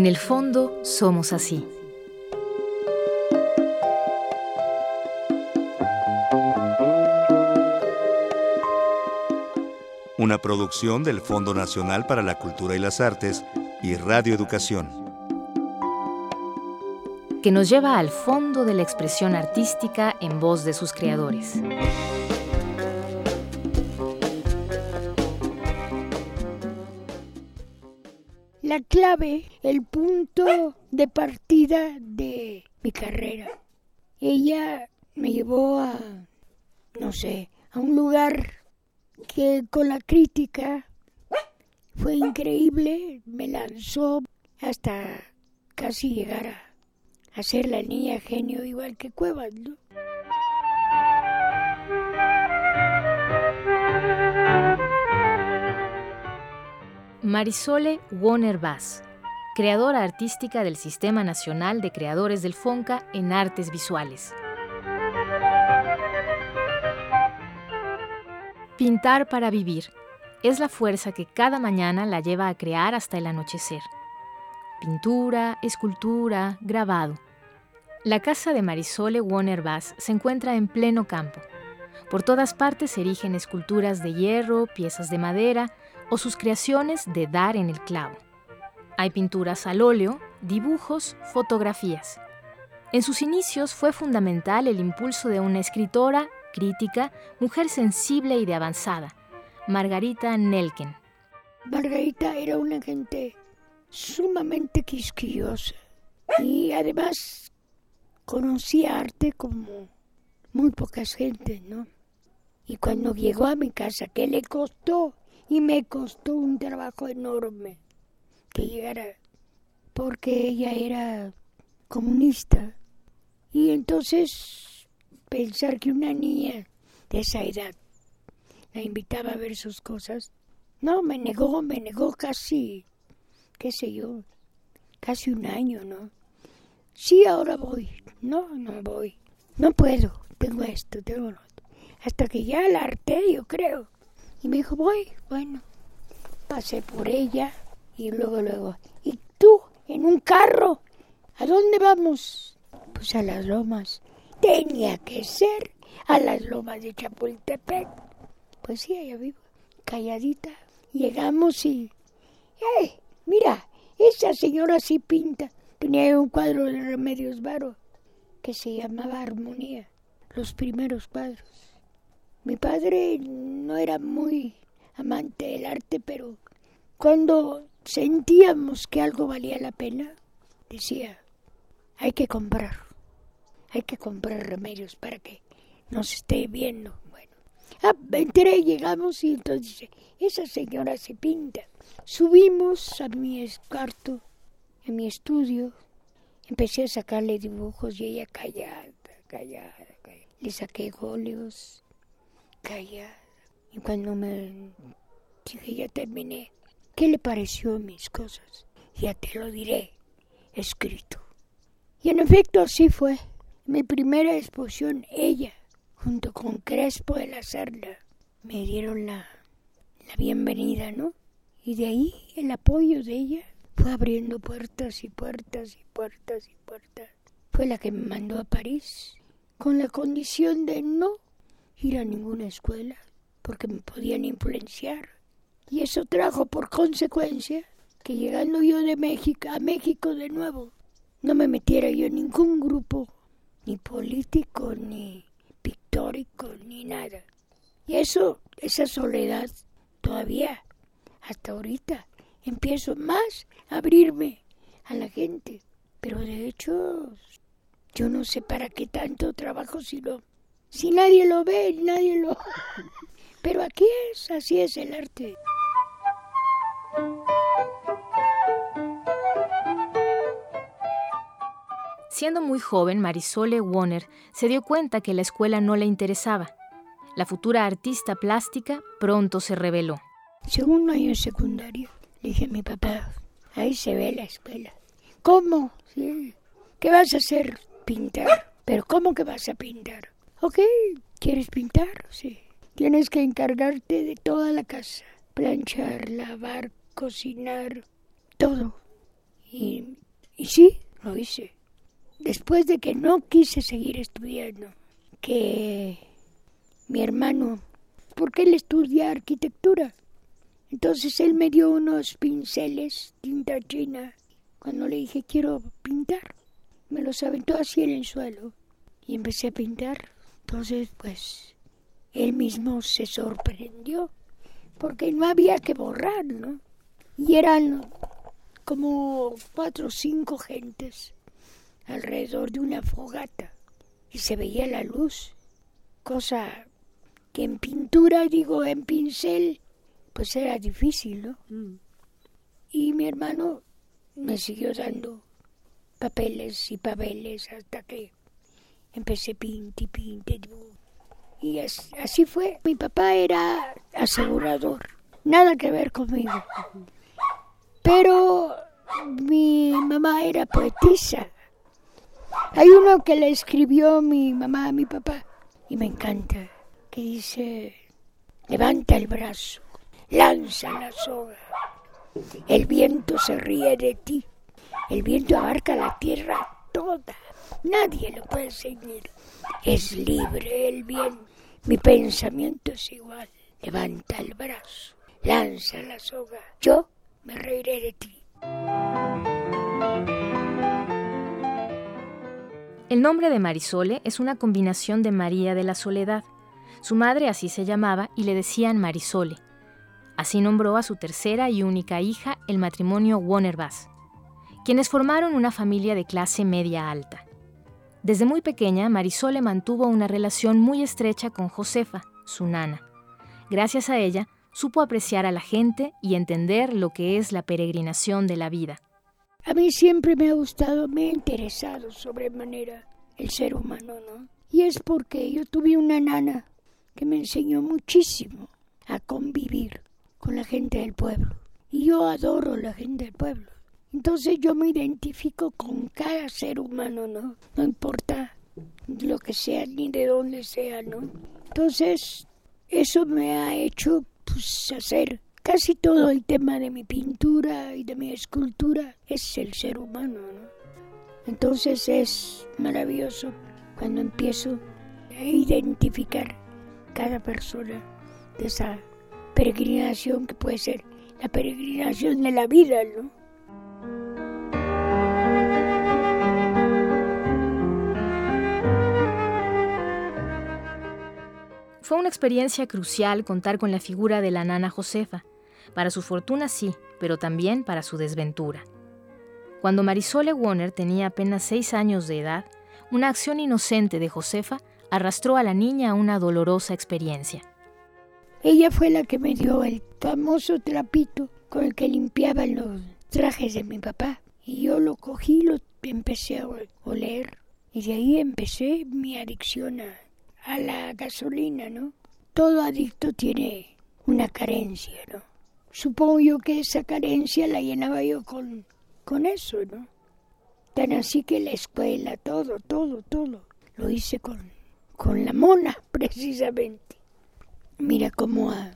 En el fondo somos así. Una producción del Fondo Nacional para la Cultura y las Artes y Radio Educación. Que nos lleva al fondo de la expresión artística en voz de sus creadores. La clave, el punto de partida de mi carrera. Ella me llevó a, no sé, a un lugar que con la crítica fue increíble, me lanzó hasta casi llegar a, ser la niña genio igual que Cuevas, ¿no? Marisole Warner Bass, creadora artística del Sistema Nacional de Creadores del FONCA en Artes Visuales. Pintar para vivir es la fuerza que cada mañana la lleva a crear hasta el anochecer. Pintura, escultura, grabado. La casa de Marisole Warner Bass se encuentra en pleno campo. Por todas partes se erigen esculturas de hierro, piezas de madera, o sus creaciones de dar en el clavo. Hay pinturas al óleo, dibujos, fotografías. En sus inicios fue fundamental el impulso de una escritora, crítica, mujer sensible y de avanzada, Margarita Nelken. Margarita era una gente sumamente quisquillosa y además conocía arte como muy pocas gentes, ¿no? Y cuando llegó a mi casa, ¿qué le costó y me costó un trabajo enorme que llegara, porque ella era comunista. Y entonces pensar que una niña de esa edad la invitaba a ver sus cosas, no, me negó, me negó casi, qué sé yo, casi un año, ¿no? Sí, ahora voy, no, no voy, no puedo, tengo esto, tengo lo otro. Hasta que ya la harté, yo creo. Y me dijo, voy, bueno. Pasé por ella y luego, luego, ¿y tú en un carro? ¿A dónde vamos? Pues a las lomas. Tenía que ser a las lomas de Chapultepec. Pues sí, allá vivo, calladita. Llegamos y... ¡Eh! Mira, esa señora sí pinta. Tenía un cuadro de Remedios Varo que se llamaba Armonía. Los primeros cuadros. Mi padre no era muy amante del arte, pero cuando sentíamos que algo valía la pena, decía, hay que comprar, hay que comprar remedios para que nos esté viendo. Bueno, ah, entré, llegamos y entonces dice, esa señora se pinta. Subimos a mi cuarto, en mi estudio, empecé a sacarle dibujos y ella callada, callada, callada. Le saqué óleos, callada. Y cuando me dije, ya terminé, ¿qué le pareció mis cosas? Ya te lo diré, escrito. Y en efecto así fue. Mi primera exposición, ella, junto con Crespo de la Serna, me dieron la, la bienvenida, ¿no? Y de ahí el apoyo de ella fue abriendo puertas y puertas y puertas y puertas. Fue la que me mandó a París con la condición de no ir a ninguna escuela porque me podían influenciar. Y eso trajo por consecuencia que llegando yo de México a México de nuevo, no me metiera yo en ningún grupo, ni político, ni pictórico, ni nada. Y eso, esa soledad, todavía, hasta ahorita, empiezo más a abrirme a la gente. Pero de hecho, yo no sé para qué tanto trabajo si no si nadie lo ve, nadie lo... Pero aquí es, así es el arte. Siendo muy joven, Marisole Warner se dio cuenta que la escuela no le interesaba. La futura artista plástica pronto se reveló. Segundo año secundario, le dije a mi papá, ahí se ve la escuela. ¿Cómo? ¿Qué vas a hacer? Pintar. ¿Pero cómo que vas a pintar? Ok, ¿quieres pintar? Sí. Tienes que encargarte de toda la casa. Planchar, lavar, cocinar, todo. Y, y sí, lo hice. Después de que no quise seguir estudiando, que mi hermano, porque él estudia arquitectura, entonces él me dio unos pinceles, tinta china, cuando le dije quiero pintar. Me los aventó así en el suelo y empecé a pintar. Entonces, pues, él mismo se sorprendió porque no había que borrar, ¿no? Y eran como cuatro o cinco gentes alrededor de una fogata y se veía la luz, cosa que en pintura, digo, en pincel, pues era difícil, ¿no? Mm. Y mi hermano me siguió dando papeles y papeles hasta que empecé pinte, pinte, y así fue. Mi papá era asegurador, nada que ver conmigo. Pero mi mamá era poetisa. Hay uno que le escribió mi mamá a mi papá y me encanta, que dice, levanta el brazo, lanza la soga, el viento se ríe de ti, el viento abarca la tierra toda, nadie lo puede seguir, es libre el viento, mi pensamiento es igual, levanta el brazo, lanza la soga, yo me reiré de ti. El nombre de Marisole es una combinación de María de la Soledad. Su madre así se llamaba y le decían Marisole. Así nombró a su tercera y única hija el matrimonio Wonerbas, quienes formaron una familia de clase media alta. Desde muy pequeña, Marisole mantuvo una relación muy estrecha con Josefa, su nana. Gracias a ella, supo apreciar a la gente y entender lo que es la peregrinación de la vida. A mí siempre me ha gustado, me ha interesado sobremanera el ser humano, ¿no? Y es porque yo tuve una nana que me enseñó muchísimo a convivir con la gente del pueblo. Y yo adoro la gente del pueblo. Entonces yo me identifico con cada ser humano, ¿no? No importa lo que sea ni de dónde sea, ¿no? Entonces eso me ha hecho pues, hacer Casi todo el tema de mi pintura y de mi escultura es el ser humano. Entonces es maravilloso cuando empiezo a identificar cada persona de esa peregrinación que puede ser la peregrinación de la vida, ¿no? Experiencia crucial contar con la figura de la nana Josefa. Para su fortuna sí, pero también para su desventura. Cuando Marisole Warner tenía apenas seis años de edad, una acción inocente de Josefa arrastró a la niña a una dolorosa experiencia. Ella fue la que me dio el famoso trapito con el que limpiaban los trajes de mi papá. Y yo lo cogí, lo empecé a oler. Y de ahí empecé mi adicción a a la gasolina, ¿no? Todo adicto tiene una carencia, ¿no? Supongo yo que esa carencia la llenaba yo con, con eso, ¿no? Tan así que la escuela, todo, todo, todo, lo hice con, con la mona, precisamente. Mira cómo, a,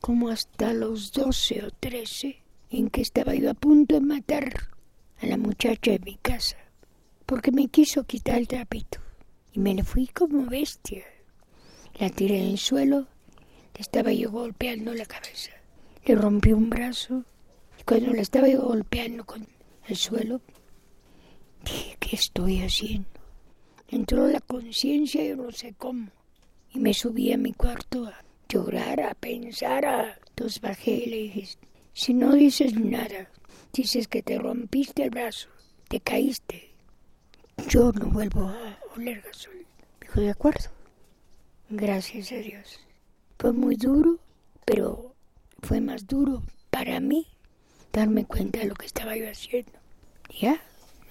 cómo hasta los doce o trece, en que estaba yo a punto de matar a la muchacha de mi casa, porque me quiso quitar el trapito y me le fui como bestia. La tiré en el suelo, estaba yo golpeando la cabeza. Le rompí un brazo y cuando la estaba yo golpeando con el suelo, dije, ¿qué estoy haciendo? Entró la conciencia, yo no sé cómo, y me subí a mi cuarto a llorar, a pensar, a... Entonces bajé y le dije, si no dices nada, dices que te rompiste el brazo, te caíste, yo no vuelvo a oler. Dijo, de acuerdo. Gracias a Dios. Fue muy duro, pero fue más duro para mí darme cuenta de lo que estaba yo haciendo. Ya,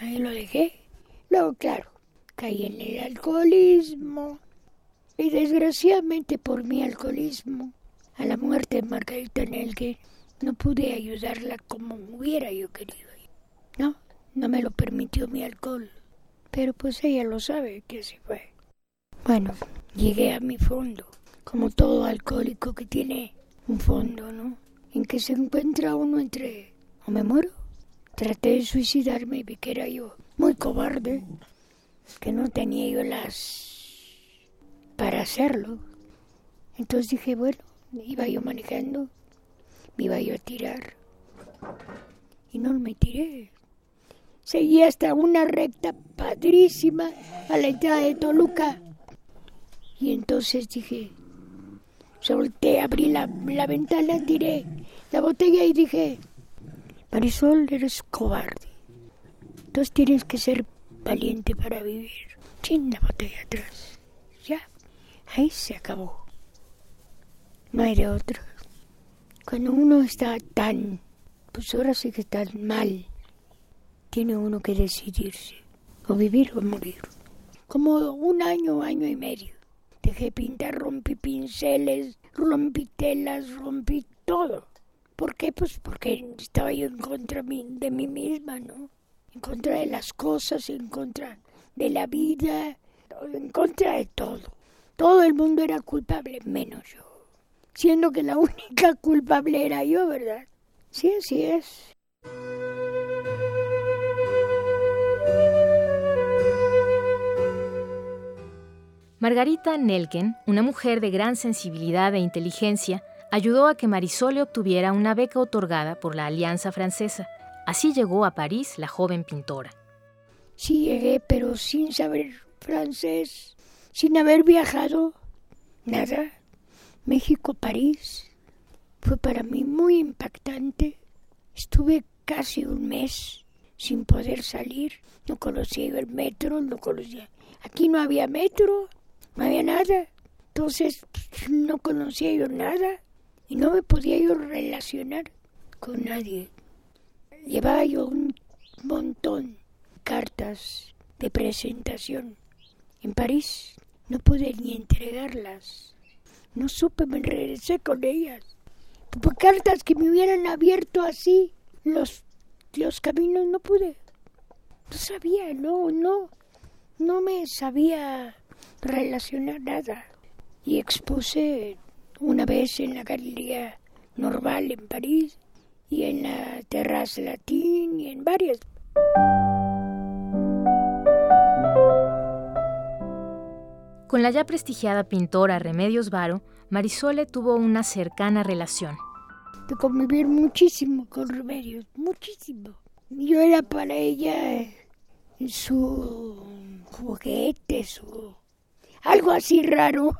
ahí lo dejé. Luego, claro, caí en el alcoholismo. Y desgraciadamente por mi alcoholismo, a la muerte de Margarita Nelke, no pude ayudarla como hubiera yo querido. No, no me lo permitió mi alcohol. Pero pues ella lo sabe que así fue. Bueno, llegué a mi fondo, como todo alcohólico que tiene un fondo, ¿no? En que se encuentra uno entre o me muero, traté de suicidarme y vi que era yo muy cobarde, que no tenía yo las para hacerlo. Entonces dije, bueno, iba yo manejando, me iba yo a tirar. Y no me tiré. Seguí hasta una recta padrísima a la entrada de Toluca. Y entonces dije, solté, abrí la, la ventana, tiré la botella y dije, Marisol, eres cobarde. Entonces tienes que ser valiente para vivir. Sin la botella atrás. Ya, ahí se acabó. No hay de otro. Cuando uno está tan, pues ahora sí que está mal, tiene uno que decidirse, o vivir o morir. Como un año, año y medio. Dejé pintar, rompí pinceles, rompí telas, rompí todo. ¿Por qué? Pues porque estaba yo en contra de mí misma, ¿no? En contra de las cosas, en contra de la vida, en contra de todo. Todo el mundo era culpable, menos yo. Siendo que la única culpable era yo, ¿verdad? Sí, así es. Margarita Nelken, una mujer de gran sensibilidad e inteligencia, ayudó a que Marisole obtuviera una beca otorgada por la Alianza Francesa. Así llegó a París la joven pintora. Sí llegué, pero sin saber francés, sin haber viajado, nada. México, París, fue para mí muy impactante. Estuve casi un mes sin poder salir. No conocía el metro, no conocía. Aquí no había metro, no había nada. Entonces no conocía yo nada y no me podía yo relacionar con nadie. Llevaba yo un montón de cartas de presentación. En París no pude ni entregarlas. No supe, me regresé con ellas. Por cartas que me hubieran abierto así los, los caminos no pude. No sabía, no, no, no me sabía relacionar nada. Y expuse una vez en la Galería Normal en París y en la Terraza Latín y en varias. Con la ya prestigiada pintora Remedios Varo, Marisole tuvo una cercana relación. De convivir muchísimo con Remedios, muchísimo. Yo era para ella su juguete, su... algo así raro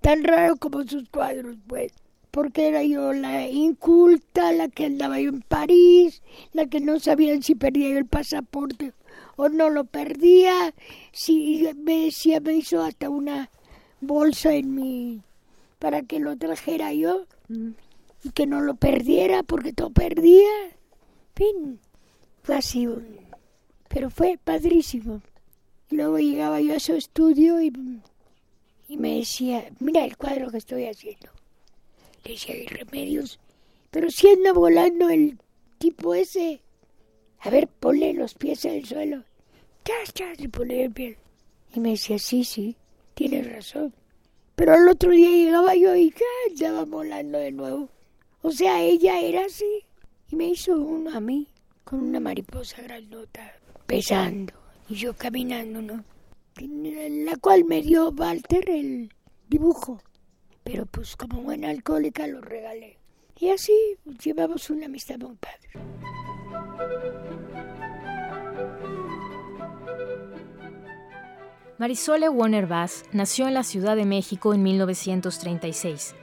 tan raro como sus cuadros, pues. Porque era yo la inculta, la que andaba yo en París, la que no sabía si perdía yo el pasaporte o no lo perdía, si me decía, me hizo hasta una bolsa en mi para que lo trajera yo y que no lo perdiera porque todo perdía. fin, fue así, pero fue padrísimo. Luego llegaba yo a su estudio y y me decía, mira el cuadro que estoy haciendo. Le decía, hay remedios, pero si anda volando el tipo ese. A ver, ponle los pies el suelo. Chas, chas, y ponle el pie. Y me decía, sí, sí, tienes razón. Pero al otro día llegaba yo y ya estaba volando de nuevo. O sea, ella era así. Y me hizo uno a mí, con una mariposa grandota, pesando. Y yo caminando, ¿no? la cual me dio Walter el dibujo. Pero pues como buena alcohólica lo regalé. Y así llevamos una amistad muy padre. Marisole Warner Bass nació en la Ciudad de México en 1936.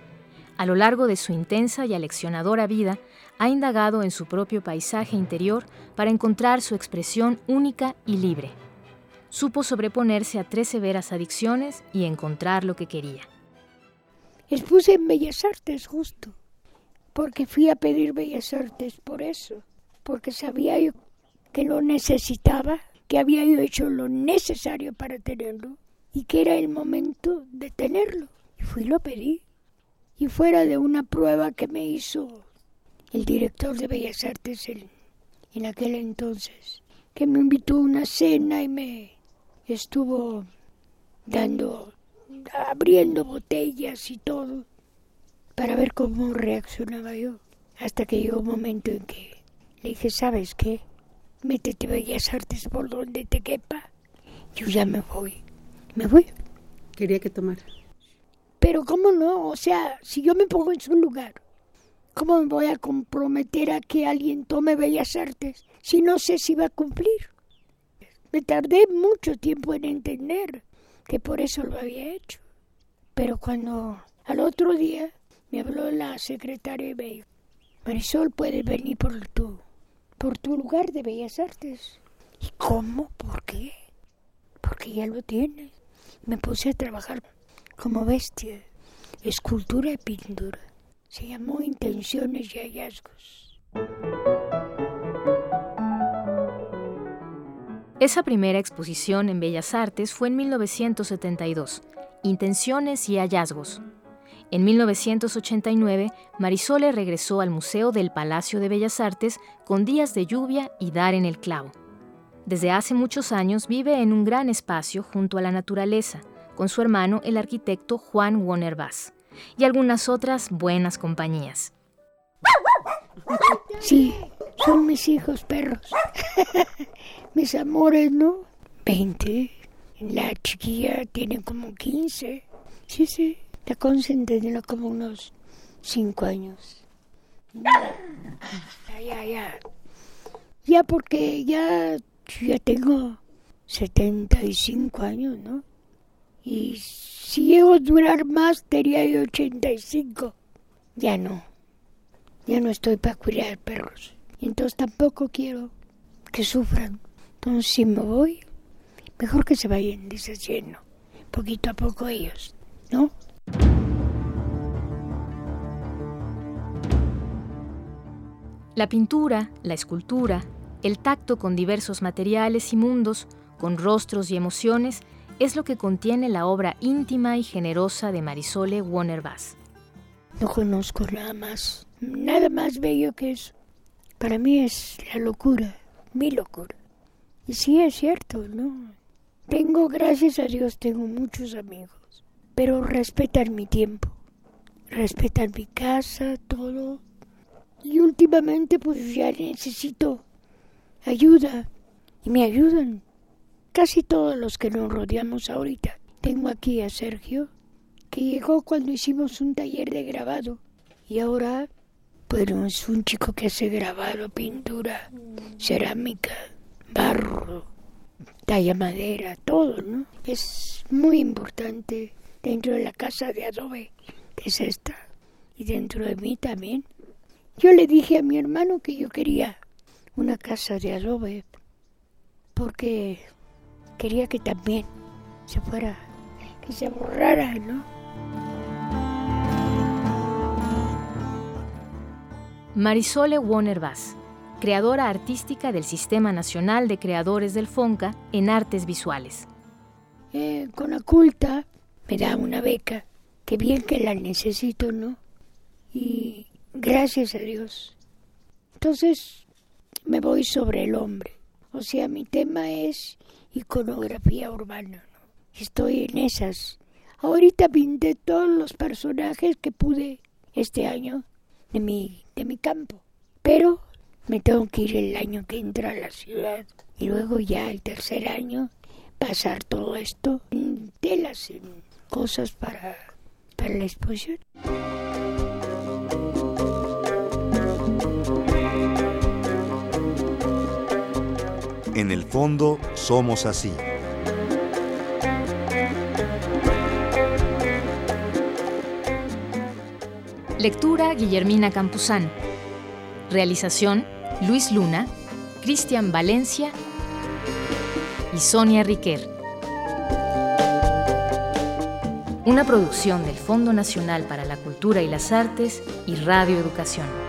A lo largo de su intensa y aleccionadora vida, ha indagado en su propio paisaje interior para encontrar su expresión única y libre supo sobreponerse a tres severas adicciones y encontrar lo que quería. Expuse en Bellas Artes justo, porque fui a pedir Bellas Artes por eso, porque sabía yo que lo necesitaba, que había yo hecho lo necesario para tenerlo y que era el momento de tenerlo. Y fui y lo pedí. Y fuera de una prueba que me hizo el director de Bellas Artes en, en aquel entonces, que me invitó a una cena y me estuvo dando, abriendo botellas y todo, para ver cómo reaccionaba yo. Hasta que llegó un momento en que le dije, ¿sabes qué? métete Bellas Artes por donde te quepa. Yo ya me voy. Me voy. Quería que tomara. Pero ¿cómo no? O sea, si yo me pongo en su lugar, ¿cómo me voy a comprometer a que alguien tome Bellas Artes si no sé si va a cumplir? Me tardé mucho tiempo en entender que por eso lo había hecho. Pero cuando al otro día me habló la secretaria me dijo, Marisol, puedes venir por tu, por tu lugar de Bellas Artes. ¿Y cómo? ¿Por qué? Porque ya lo tienes. Me puse a trabajar como bestia, escultura y pintura. Se llamó Intenciones y Hallazgos. Esa primera exposición en Bellas Artes fue en 1972, Intenciones y Hallazgos. En 1989, Marisole regresó al Museo del Palacio de Bellas Artes con días de lluvia y dar en el clavo. Desde hace muchos años vive en un gran espacio junto a la naturaleza, con su hermano el arquitecto Juan Warner Bass y algunas otras buenas compañías. Sí, son mis hijos perros. mis amores, ¿no? Veinte. La chiquilla tiene como quince. Sí, sí. La Consen tiene como unos cinco años. Ya, ya, ya. Ya porque ya, ya tengo 75 años, ¿no? Y si llego a durar más, sería de 85. Ya no. Ya no estoy para cuidar perros. Entonces tampoco quiero que sufran. Entonces si me voy, mejor que se vayan deshaciendo. Poquito a poco ellos, ¿no? La pintura, la escultura, el tacto con diversos materiales y mundos, con rostros y emociones, es lo que contiene la obra íntima y generosa de Marisole Warner Bass. No conozco nada más, nada más bello que eso. Para mí es la locura, mi locura. Y sí es cierto, ¿no? Tengo, gracias a Dios, tengo muchos amigos, pero respetan mi tiempo, respetan mi casa, todo. Y últimamente pues ya necesito ayuda y me ayudan casi todos los que nos rodeamos ahorita. Tengo aquí a Sergio, que llegó cuando hicimos un taller de grabado. Y ahora, bueno, es un chico que hace grabado, pintura, cerámica, barro, talla madera, todo, ¿no? Es muy importante dentro de la casa de adobe, que es esta, y dentro de mí también. Yo le dije a mi hermano que yo quería una casa de adobe, porque quería que también se fuera, que se borrara, ¿no? Marisole Warner Bass, creadora artística del Sistema Nacional de Creadores del FONCA en Artes Visuales. Eh, con Aculta me da una beca, que bien que la necesito, ¿no? Y gracias a Dios. Entonces me voy sobre el hombre. O sea, mi tema es iconografía urbana. Estoy en esas. Ahorita pinté todos los personajes que pude este año de mi, de mi campo. Pero me tengo que ir el año que entra a la ciudad. Y luego ya el tercer año pasar todo esto en telas, en cosas para, para la exposición. En el fondo, somos así. Lectura Guillermina Campuzán. Realización Luis Luna, Cristian Valencia y Sonia Riquer. Una producción del Fondo Nacional para la Cultura y las Artes y Radio Educación.